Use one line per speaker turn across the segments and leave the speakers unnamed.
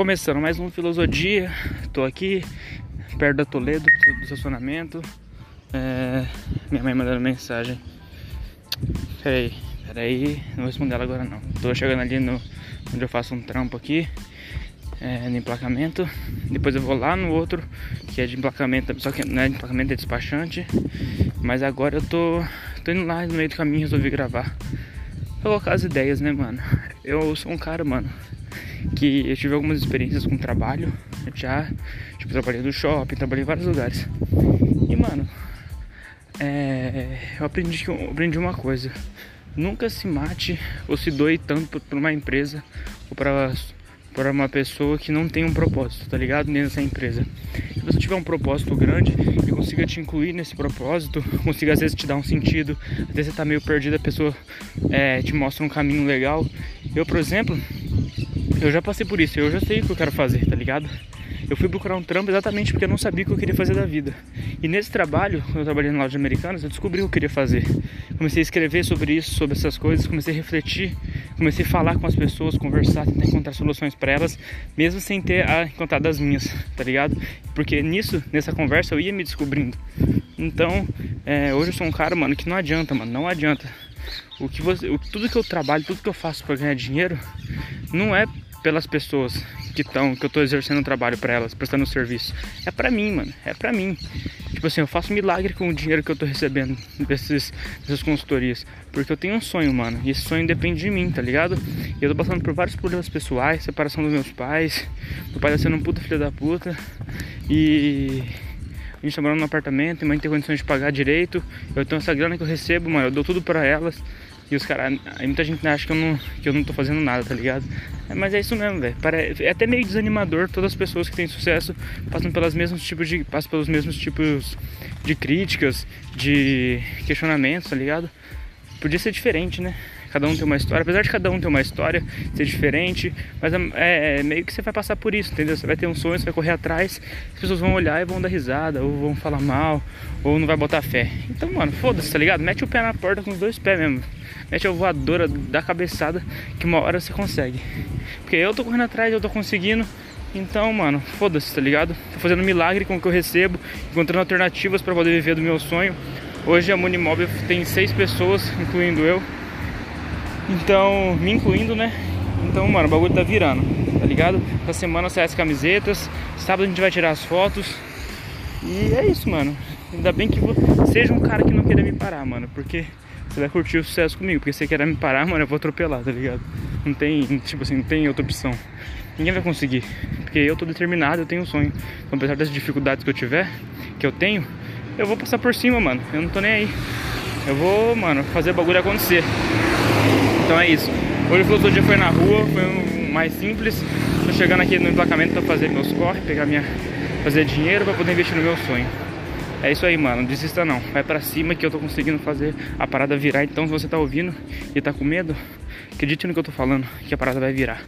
Começando mais um Filosofia, tô aqui perto da Toledo, do estacionamento. É, minha mãe mandando mensagem. Peraí, peraí, não vou responder ela agora não. Tô chegando ali no onde eu faço um trampo aqui, é, no emplacamento. Depois eu vou lá no outro, que é de emplacamento, só que não é de emplacamento, é despachante. Mas agora eu tô, tô indo lá no meio do caminho resolvi gravar. Colocar as ideias, né, mano? Eu sou um cara, mano que eu tive algumas experiências com trabalho já. Tipo, trabalhei no shopping, trabalhei em vários lugares. E, mano, é, eu, aprendi, aprendi uma coisa. Nunca se mate ou se doe tanto por uma empresa ou para para uma pessoa que não tem um propósito, tá ligado? Dessa empresa. Se você tiver um propósito grande e consiga te incluir nesse propósito, consiga às vezes te dar um sentido, às vezes você tá meio perdido, a pessoa é, te mostra um caminho legal. Eu, por exemplo, eu já passei por isso, eu já sei o que eu quero fazer, tá ligado? Eu fui procurar um trampo exatamente porque eu não sabia o que eu queria fazer da vida. E nesse trabalho, quando eu trabalhei na loja americana, eu descobri o que eu queria fazer. Comecei a escrever sobre isso, sobre essas coisas, comecei a refletir, comecei a falar com as pessoas, conversar, tentar encontrar soluções para elas, mesmo sem ter a encontrado as minhas, tá ligado? Porque nisso, nessa conversa, eu ia me descobrindo. Então, é, hoje eu sou um cara, mano, que não adianta, mano, não adianta. O que você, o, tudo que eu trabalho, tudo que eu faço para ganhar dinheiro, não é pelas pessoas que estão, que eu tô exercendo um trabalho para elas, prestando serviço. É para mim, mano. É para mim. Tipo assim, eu faço milagre com o dinheiro que eu tô recebendo desses, dessas consultorias. Porque eu tenho um sonho, mano. E esse sonho depende de mim, tá ligado? E eu tô passando por vários problemas pessoais, separação dos meus pais. Meu pai tá sendo um puta filho da puta. E a gente tá morando num apartamento, e mãe tem condições de pagar direito. Eu tenho essa grana que eu recebo, mano. Eu dou tudo para elas. E os caras, aí muita gente acha que eu não, que eu não tô fazendo nada, tá ligado? É, mas é isso mesmo, velho. É até meio desanimador todas as pessoas que têm sucesso passam pelos mesmos tipos de. passam pelos mesmos tipos de críticas, de questionamentos, tá ligado? Podia ser diferente, né? Cada um tem uma história, apesar de cada um ter uma história, ser diferente, mas é, é, meio que você vai passar por isso, entendeu? Você vai ter um sonho, você vai correr atrás, as pessoas vão olhar e vão dar risada, ou vão falar mal, ou não vai botar fé. Então, mano, foda-se, tá ligado? Mete o pé na porta com os dois pés mesmo. Mete a voadora da cabeçada que uma hora você consegue. Porque eu tô correndo atrás, eu tô conseguindo. Então, mano, foda-se, tá ligado? Tô fazendo milagre com o que eu recebo, encontrando alternativas para poder viver do meu sonho. Hoje a Monimóvel tem seis pessoas, incluindo eu. Então, me incluindo, né? Então, mano, o bagulho tá virando, tá ligado? Essa semana sai as camisetas, sábado a gente vai tirar as fotos. E é isso, mano. Ainda bem que seja um cara que não queira me parar, mano, porque você vai curtir o sucesso comigo, porque se você quer me parar, mano, eu vou atropelar, tá ligado? Não tem, tipo assim, não tem outra opção. Ninguém vai conseguir, porque eu tô determinado, eu tenho um sonho. Então, apesar das dificuldades que eu tiver, que eu tenho, eu vou passar por cima, mano. Eu não tô nem aí. Eu vou, mano, fazer o bagulho acontecer. Então é isso. Hoje o filosofia foi na rua, foi um mais simples. Tô chegando aqui no emplacamento pra fazer meus corre, pegar minha. fazer dinheiro pra poder investir no meu sonho. É isso aí, mano. Não desista não. Vai pra cima que eu tô conseguindo fazer a parada virar. Então, se você tá ouvindo e tá com medo, acredite no que eu tô falando, que a parada vai virar.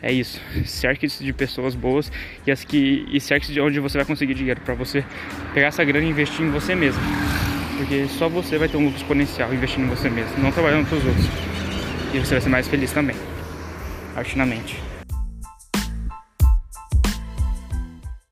É isso. Cerque-se de pessoas boas e as que e cerque-se de onde você vai conseguir dinheiro para você pegar essa grana e investir em você mesmo. Porque só você vai ter um lucro exponencial investindo em você mesmo, não trabalhando para os outros. E você vai ser mais feliz também. Arte na mente.